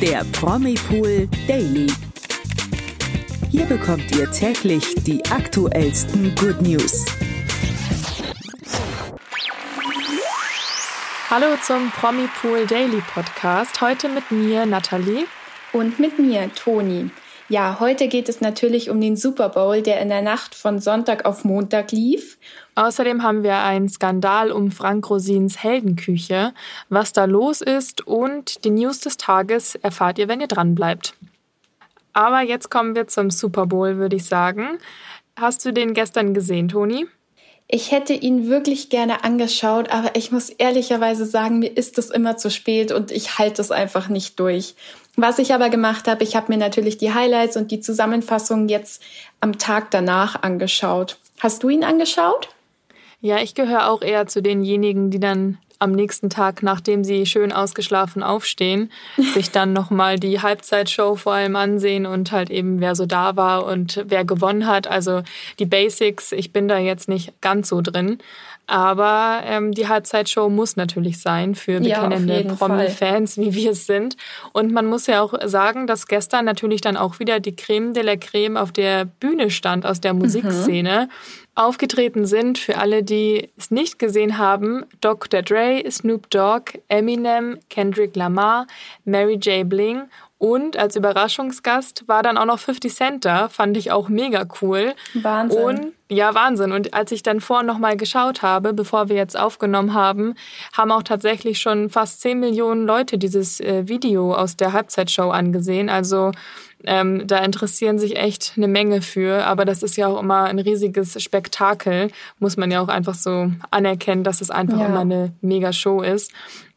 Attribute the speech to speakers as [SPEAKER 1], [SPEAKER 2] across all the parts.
[SPEAKER 1] der Promipool Daily. Hier bekommt ihr täglich die aktuellsten Good News.
[SPEAKER 2] Hallo zum Promipool Daily Podcast. Heute mit mir Nathalie
[SPEAKER 3] und mit mir Toni. Ja, heute geht es natürlich um den Super Bowl, der in der Nacht von Sonntag auf Montag lief.
[SPEAKER 2] Außerdem haben wir einen Skandal um Frank Rosins Heldenküche. Was da los ist und die News des Tages erfahrt ihr, wenn ihr dran bleibt. Aber jetzt kommen wir zum Super Bowl, würde ich sagen. Hast du den gestern gesehen, Toni?
[SPEAKER 3] Ich hätte ihn wirklich gerne angeschaut, aber ich muss ehrlicherweise sagen, mir ist es immer zu spät und ich halte es einfach nicht durch. Was ich aber gemacht habe, ich habe mir natürlich die Highlights und die Zusammenfassung jetzt am Tag danach angeschaut. Hast du ihn angeschaut?
[SPEAKER 2] Ja, ich gehöre auch eher zu denjenigen, die dann am nächsten Tag, nachdem sie schön ausgeschlafen aufstehen, sich dann nochmal die Halbzeitshow vor allem ansehen und halt eben, wer so da war und wer gewonnen hat. Also die Basics, ich bin da jetzt nicht ganz so drin. Aber ähm, die Halbzeitshow muss natürlich sein für bekennende ja, Promi-Fans, wie wir es sind. Und man muss ja auch sagen, dass gestern natürlich dann auch wieder die Creme de la Creme auf der Bühne stand aus der Musikszene. Mhm. Aufgetreten sind, für alle, die es nicht gesehen haben, Dr. Dre, Snoop Dogg, Eminem, Kendrick Lamar, Mary J. Bling und als Überraschungsgast war dann auch noch 50 Cent da, fand ich auch mega cool.
[SPEAKER 3] Wahnsinn.
[SPEAKER 2] Und ja, Wahnsinn. Und als ich dann vorhin nochmal geschaut habe, bevor wir jetzt aufgenommen haben, haben auch tatsächlich schon fast 10 Millionen Leute dieses äh, Video aus der Halbzeitshow angesehen. Also ähm, da interessieren sich echt eine Menge für, aber das ist ja auch immer ein riesiges Spektakel, muss man ja auch einfach so anerkennen, dass es einfach ja. immer eine mega Show ist.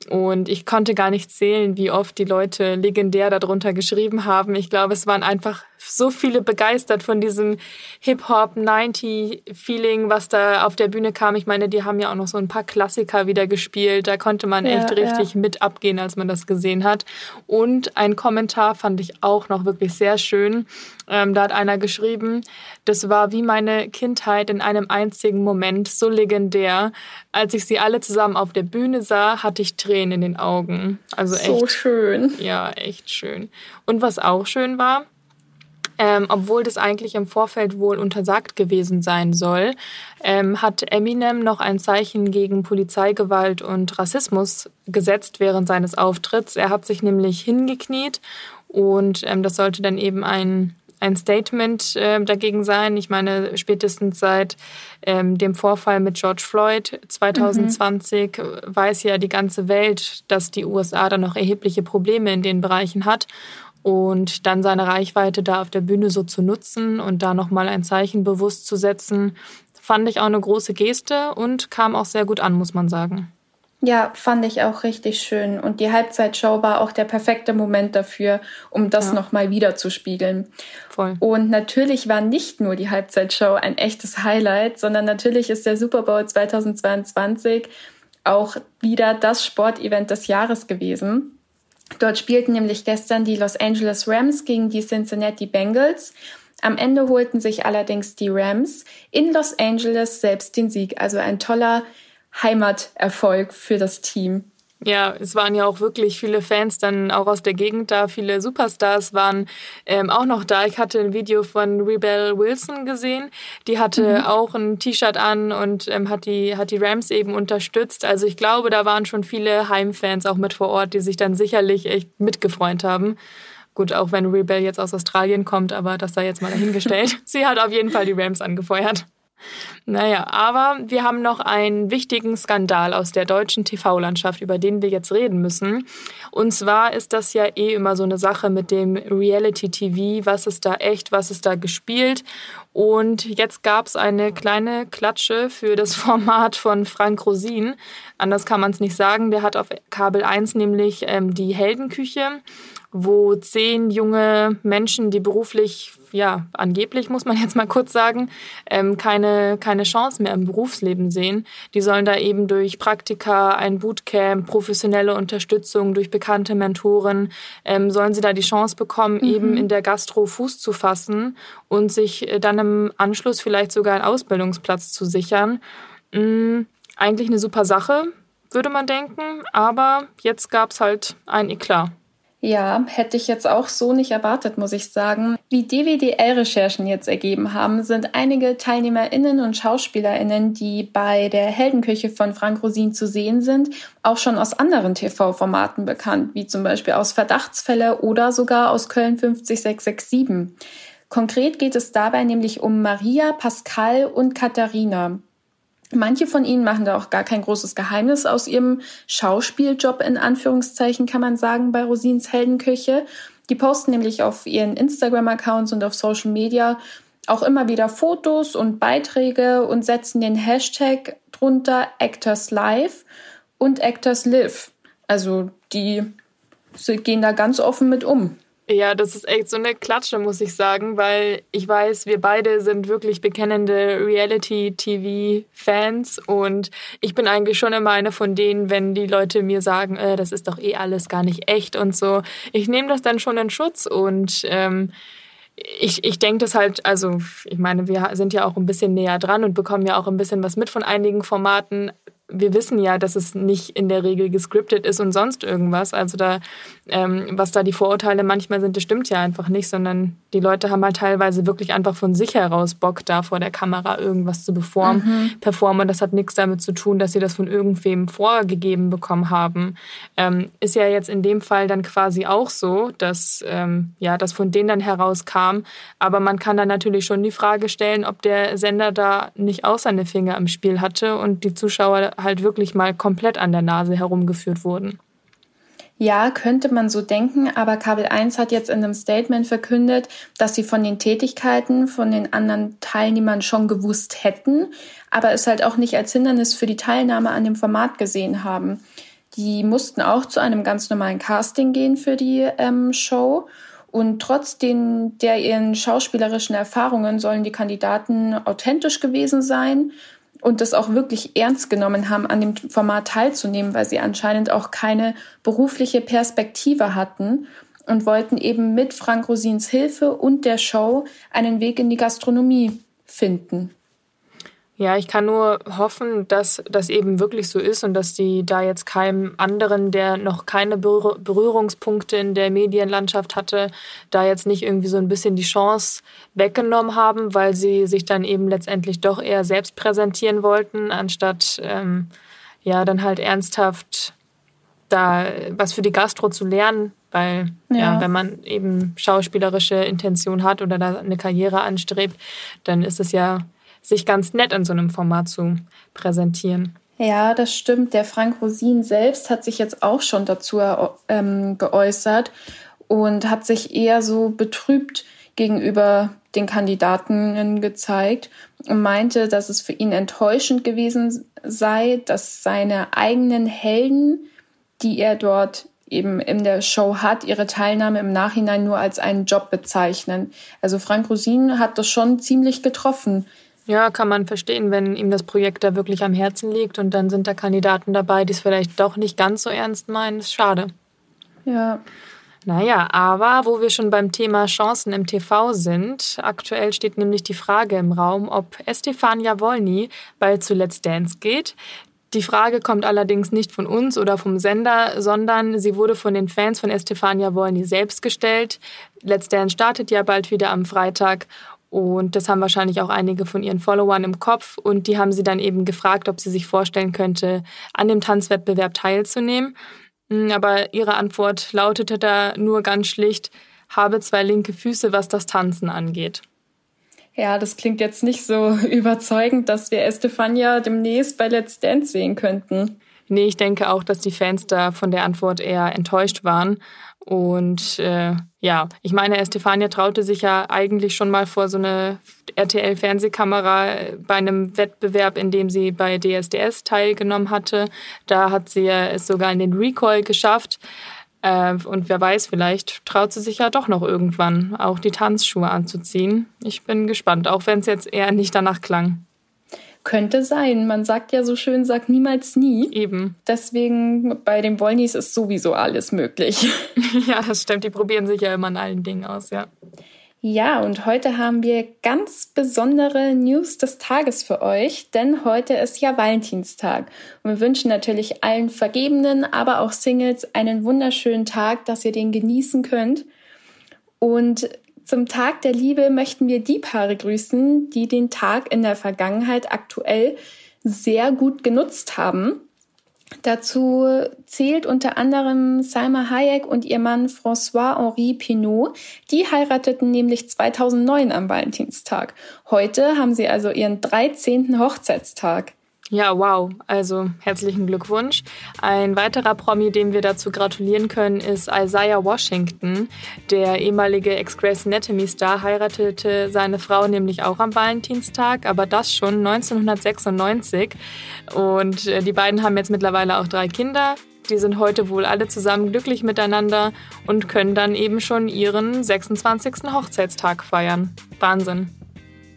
[SPEAKER 2] Und ich konnte gar nicht zählen, wie oft die Leute legendär darunter geschrieben haben. Ich glaube, es waren einfach so viele begeistert von diesem Hip-Hop 90-Feeling, was da auf der Bühne kam. Ich meine, die haben ja auch noch so ein paar Klassiker wieder gespielt. Da konnte man ja, echt richtig ja. mit abgehen, als man das gesehen hat. Und ein Kommentar fand ich auch noch wirklich sehr schön. Ähm, da hat einer geschrieben, das war wie meine Kindheit in einem einzigen Moment, so legendär. Als ich sie alle zusammen auf der Bühne sah, hatte ich Tränen in den Augen. Also echt.
[SPEAKER 3] So schön.
[SPEAKER 2] Ja, echt schön. Und was auch schön war, ähm, obwohl das eigentlich im Vorfeld wohl untersagt gewesen sein soll, ähm, hat Eminem noch ein Zeichen gegen Polizeigewalt und Rassismus gesetzt während seines Auftritts. Er hat sich nämlich hingekniet und ähm, das sollte dann eben ein ein Statement äh, dagegen sein. Ich meine, spätestens seit ähm, dem Vorfall mit George Floyd 2020 mhm. weiß ja die ganze Welt, dass die USA da noch erhebliche Probleme in den Bereichen hat und dann seine Reichweite da auf der Bühne so zu nutzen und da nochmal ein Zeichen bewusst zu setzen, fand ich auch eine große Geste und kam auch sehr gut an, muss man sagen.
[SPEAKER 3] Ja, fand ich auch richtig schön. Und die Halbzeitshow war auch der perfekte Moment dafür, um das ja. nochmal wieder zu spiegeln. Voll. Und natürlich war nicht nur die Halbzeitshow ein echtes Highlight, sondern natürlich ist der Super Bowl 2022 auch wieder das Sportevent des Jahres gewesen. Dort spielten nämlich gestern die Los Angeles Rams gegen die Cincinnati Bengals. Am Ende holten sich allerdings die Rams in Los Angeles selbst den Sieg. Also ein toller Heimaterfolg für das Team.
[SPEAKER 2] Ja, es waren ja auch wirklich viele Fans dann auch aus der Gegend da. Viele Superstars waren ähm, auch noch da. Ich hatte ein Video von Rebel Wilson gesehen. Die hatte mhm. auch ein T-Shirt an und ähm, hat, die, hat die Rams eben unterstützt. Also ich glaube, da waren schon viele Heimfans auch mit vor Ort, die sich dann sicherlich echt mitgefreut haben. Gut, auch wenn Rebel jetzt aus Australien kommt, aber das sei jetzt mal dahingestellt. Sie hat auf jeden Fall die Rams angefeuert. Naja, aber wir haben noch einen wichtigen Skandal aus der deutschen TV-Landschaft, über den wir jetzt reden müssen. Und zwar ist das ja eh immer so eine Sache mit dem Reality-TV. Was ist da echt, was ist da gespielt? Und jetzt gab es eine kleine Klatsche für das Format von Frank Rosin. Anders kann man es nicht sagen. Der hat auf Kabel 1 nämlich ähm, die Heldenküche wo zehn junge Menschen, die beruflich, ja, angeblich muss man jetzt mal kurz sagen, ähm, keine, keine Chance mehr im Berufsleben sehen. Die sollen da eben durch Praktika, ein Bootcamp, professionelle Unterstützung durch bekannte Mentoren, ähm, sollen sie da die Chance bekommen, mhm. eben in der Gastro Fuß zu fassen und sich äh, dann im Anschluss vielleicht sogar einen Ausbildungsplatz zu sichern. Mhm, eigentlich eine super Sache, würde man denken, aber jetzt gab's halt ein Eklat.
[SPEAKER 3] Ja, hätte ich jetzt auch so nicht erwartet, muss ich sagen. Wie DWDL-Recherchen jetzt ergeben haben, sind einige TeilnehmerInnen und SchauspielerInnen, die bei der Heldenküche von Frank Rosin zu sehen sind, auch schon aus anderen TV-Formaten bekannt, wie zum Beispiel aus Verdachtsfälle oder sogar aus Köln 50667. Konkret geht es dabei nämlich um Maria, Pascal und Katharina. Manche von ihnen machen da auch gar kein großes Geheimnis aus ihrem Schauspieljob in Anführungszeichen, kann man sagen, bei Rosins Heldenküche. Die posten nämlich auf ihren Instagram-Accounts und auf Social Media auch immer wieder Fotos und Beiträge und setzen den Hashtag drunter Actors Live und Actors Live. Also die gehen da ganz offen mit um.
[SPEAKER 2] Ja, das ist echt so eine Klatsche, muss ich sagen, weil ich weiß, wir beide sind wirklich bekennende Reality-TV-Fans und ich bin eigentlich schon immer eine von denen, wenn die Leute mir sagen, äh, das ist doch eh alles gar nicht echt und so. Ich nehme das dann schon in Schutz und ähm, ich, ich denke das halt, also ich meine, wir sind ja auch ein bisschen näher dran und bekommen ja auch ein bisschen was mit von einigen Formaten wir wissen ja, dass es nicht in der Regel gescriptet ist und sonst irgendwas. Also da, ähm, was da die Vorurteile manchmal sind, das stimmt ja einfach nicht, sondern die Leute haben halt teilweise wirklich einfach von sich heraus Bock, da vor der Kamera irgendwas zu performen. Mhm. performen. Das hat nichts damit zu tun, dass sie das von irgendwem vorgegeben bekommen haben. Ähm, ist ja jetzt in dem Fall dann quasi auch so, dass ähm, ja, das von denen dann herauskam. Aber man kann dann natürlich schon die Frage stellen, ob der Sender da nicht auch seine Finger im Spiel hatte und die Zuschauer halt wirklich mal komplett an der Nase herumgeführt wurden.
[SPEAKER 3] Ja, könnte man so denken, aber Kabel 1 hat jetzt in einem Statement verkündet, dass sie von den Tätigkeiten von den anderen Teilnehmern schon gewusst hätten, aber es halt auch nicht als Hindernis für die Teilnahme an dem Format gesehen haben. Die mussten auch zu einem ganz normalen Casting gehen für die ähm, Show. Und trotz den, der ihren schauspielerischen Erfahrungen sollen die Kandidaten authentisch gewesen sein und das auch wirklich ernst genommen haben, an dem Format teilzunehmen, weil sie anscheinend auch keine berufliche Perspektive hatten und wollten eben mit Frank Rosins Hilfe und der Show einen Weg in die Gastronomie finden.
[SPEAKER 2] Ja, ich kann nur hoffen, dass das eben wirklich so ist und dass die da jetzt keinem anderen, der noch keine Berührungspunkte in der Medienlandschaft hatte, da jetzt nicht irgendwie so ein bisschen die Chance weggenommen haben, weil sie sich dann eben letztendlich doch eher selbst präsentieren wollten, anstatt ähm, ja dann halt ernsthaft da was für die Gastro zu lernen, weil ja. ja. wenn man eben schauspielerische Intention hat oder da eine Karriere anstrebt, dann ist es ja sich ganz nett in so einem Format zu präsentieren.
[SPEAKER 3] Ja, das stimmt. Der Frank Rosin selbst hat sich jetzt auch schon dazu ähm, geäußert und hat sich eher so betrübt gegenüber den Kandidaten gezeigt und meinte, dass es für ihn enttäuschend gewesen sei, dass seine eigenen Helden, die er dort eben in der Show hat, ihre Teilnahme im Nachhinein nur als einen Job bezeichnen. Also Frank Rosin hat das schon ziemlich getroffen.
[SPEAKER 2] Ja, kann man verstehen, wenn ihm das Projekt da wirklich am Herzen liegt und dann sind da Kandidaten dabei, die es vielleicht doch nicht ganz so ernst meinen. ist schade.
[SPEAKER 3] Ja.
[SPEAKER 2] Naja, aber wo wir schon beim Thema Chancen im TV sind, aktuell steht nämlich die Frage im Raum, ob Estefania Wolny bald zu Let's Dance geht. Die Frage kommt allerdings nicht von uns oder vom Sender, sondern sie wurde von den Fans von Estefania Wolny selbst gestellt. Let's Dance startet ja bald wieder am Freitag und das haben wahrscheinlich auch einige von ihren Followern im Kopf. Und die haben sie dann eben gefragt, ob sie sich vorstellen könnte, an dem Tanzwettbewerb teilzunehmen. Hm, aber ihre Antwort lautete da nur ganz schlicht, habe zwei linke Füße, was das Tanzen angeht.
[SPEAKER 3] Ja, das klingt jetzt nicht so überzeugend, dass wir Estefania demnächst bei Let's Dance sehen könnten.
[SPEAKER 2] Nee, ich denke auch, dass die Fans da von der Antwort eher enttäuscht waren. Und äh, ja, ich meine, Estefania traute sich ja eigentlich schon mal vor so eine RTL-Fernsehkamera bei einem Wettbewerb, in dem sie bei DSDS teilgenommen hatte. Da hat sie es sogar in den Recall geschafft. Äh, und wer weiß, vielleicht traut sie sich ja doch noch irgendwann auch die Tanzschuhe anzuziehen. Ich bin gespannt, auch wenn es jetzt eher nicht danach klang.
[SPEAKER 3] Könnte sein. Man sagt ja so schön, sagt niemals nie.
[SPEAKER 2] Eben.
[SPEAKER 3] Deswegen bei den Wollnies ist sowieso alles möglich.
[SPEAKER 2] ja, das stimmt. Die probieren sich ja immer an allen Dingen aus, ja.
[SPEAKER 3] Ja, und heute haben wir ganz besondere News des Tages für euch, denn heute ist ja Valentinstag. Und wir wünschen natürlich allen Vergebenen, aber auch Singles einen wunderschönen Tag, dass ihr den genießen könnt. Und zum Tag der Liebe möchten wir die Paare grüßen, die den Tag in der Vergangenheit aktuell sehr gut genutzt haben. Dazu zählt unter anderem Salma Hayek und ihr Mann François-Henri Pinault. Die heirateten nämlich 2009 am Valentinstag. Heute haben sie also ihren 13. Hochzeitstag.
[SPEAKER 2] Ja, wow. Also herzlichen Glückwunsch. Ein weiterer Promi, dem wir dazu gratulieren können, ist Isaiah Washington. Der ehemalige Ex-Grace Anatomy-Star heiratete seine Frau nämlich auch am Valentinstag, aber das schon 1996. Und äh, die beiden haben jetzt mittlerweile auch drei Kinder. Die sind heute wohl alle zusammen glücklich miteinander und können dann eben schon ihren 26. Hochzeitstag feiern. Wahnsinn.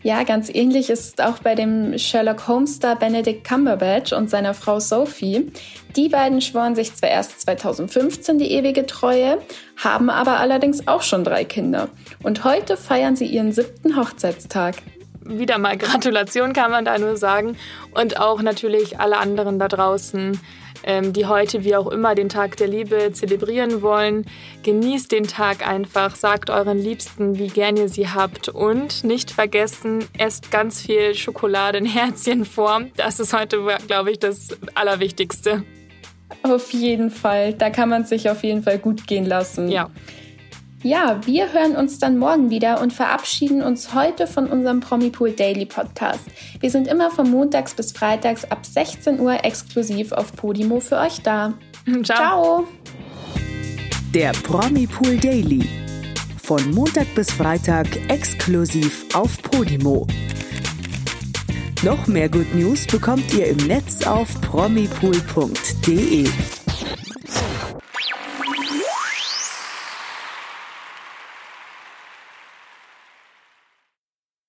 [SPEAKER 3] Ja, ganz ähnlich ist auch bei dem Sherlock Holmes-Star Benedict Cumberbatch und seiner Frau Sophie. Die beiden schworen sich zwar erst 2015 die ewige Treue, haben aber allerdings auch schon drei Kinder. Und heute feiern sie ihren siebten Hochzeitstag
[SPEAKER 2] wieder mal Gratulation kann man da nur sagen. Und auch natürlich alle anderen da draußen, die heute wie auch immer den Tag der Liebe zelebrieren wollen. Genießt den Tag einfach, sagt euren Liebsten, wie gern ihr sie habt und nicht vergessen, esst ganz viel Schokolade in Herzchenform. Das ist heute, glaube ich, das Allerwichtigste.
[SPEAKER 3] Auf jeden Fall. Da kann man sich auf jeden Fall gut gehen lassen.
[SPEAKER 2] Ja.
[SPEAKER 3] Ja, wir hören uns dann morgen wieder und verabschieden uns heute von unserem Promipool Daily Podcast. Wir sind immer von montags bis freitags ab 16 Uhr exklusiv auf Podimo für euch da.
[SPEAKER 2] Ciao. Ciao.
[SPEAKER 1] Der Promipool Daily. Von Montag bis Freitag exklusiv auf Podimo. Noch mehr Good News bekommt ihr im Netz auf promipool.de.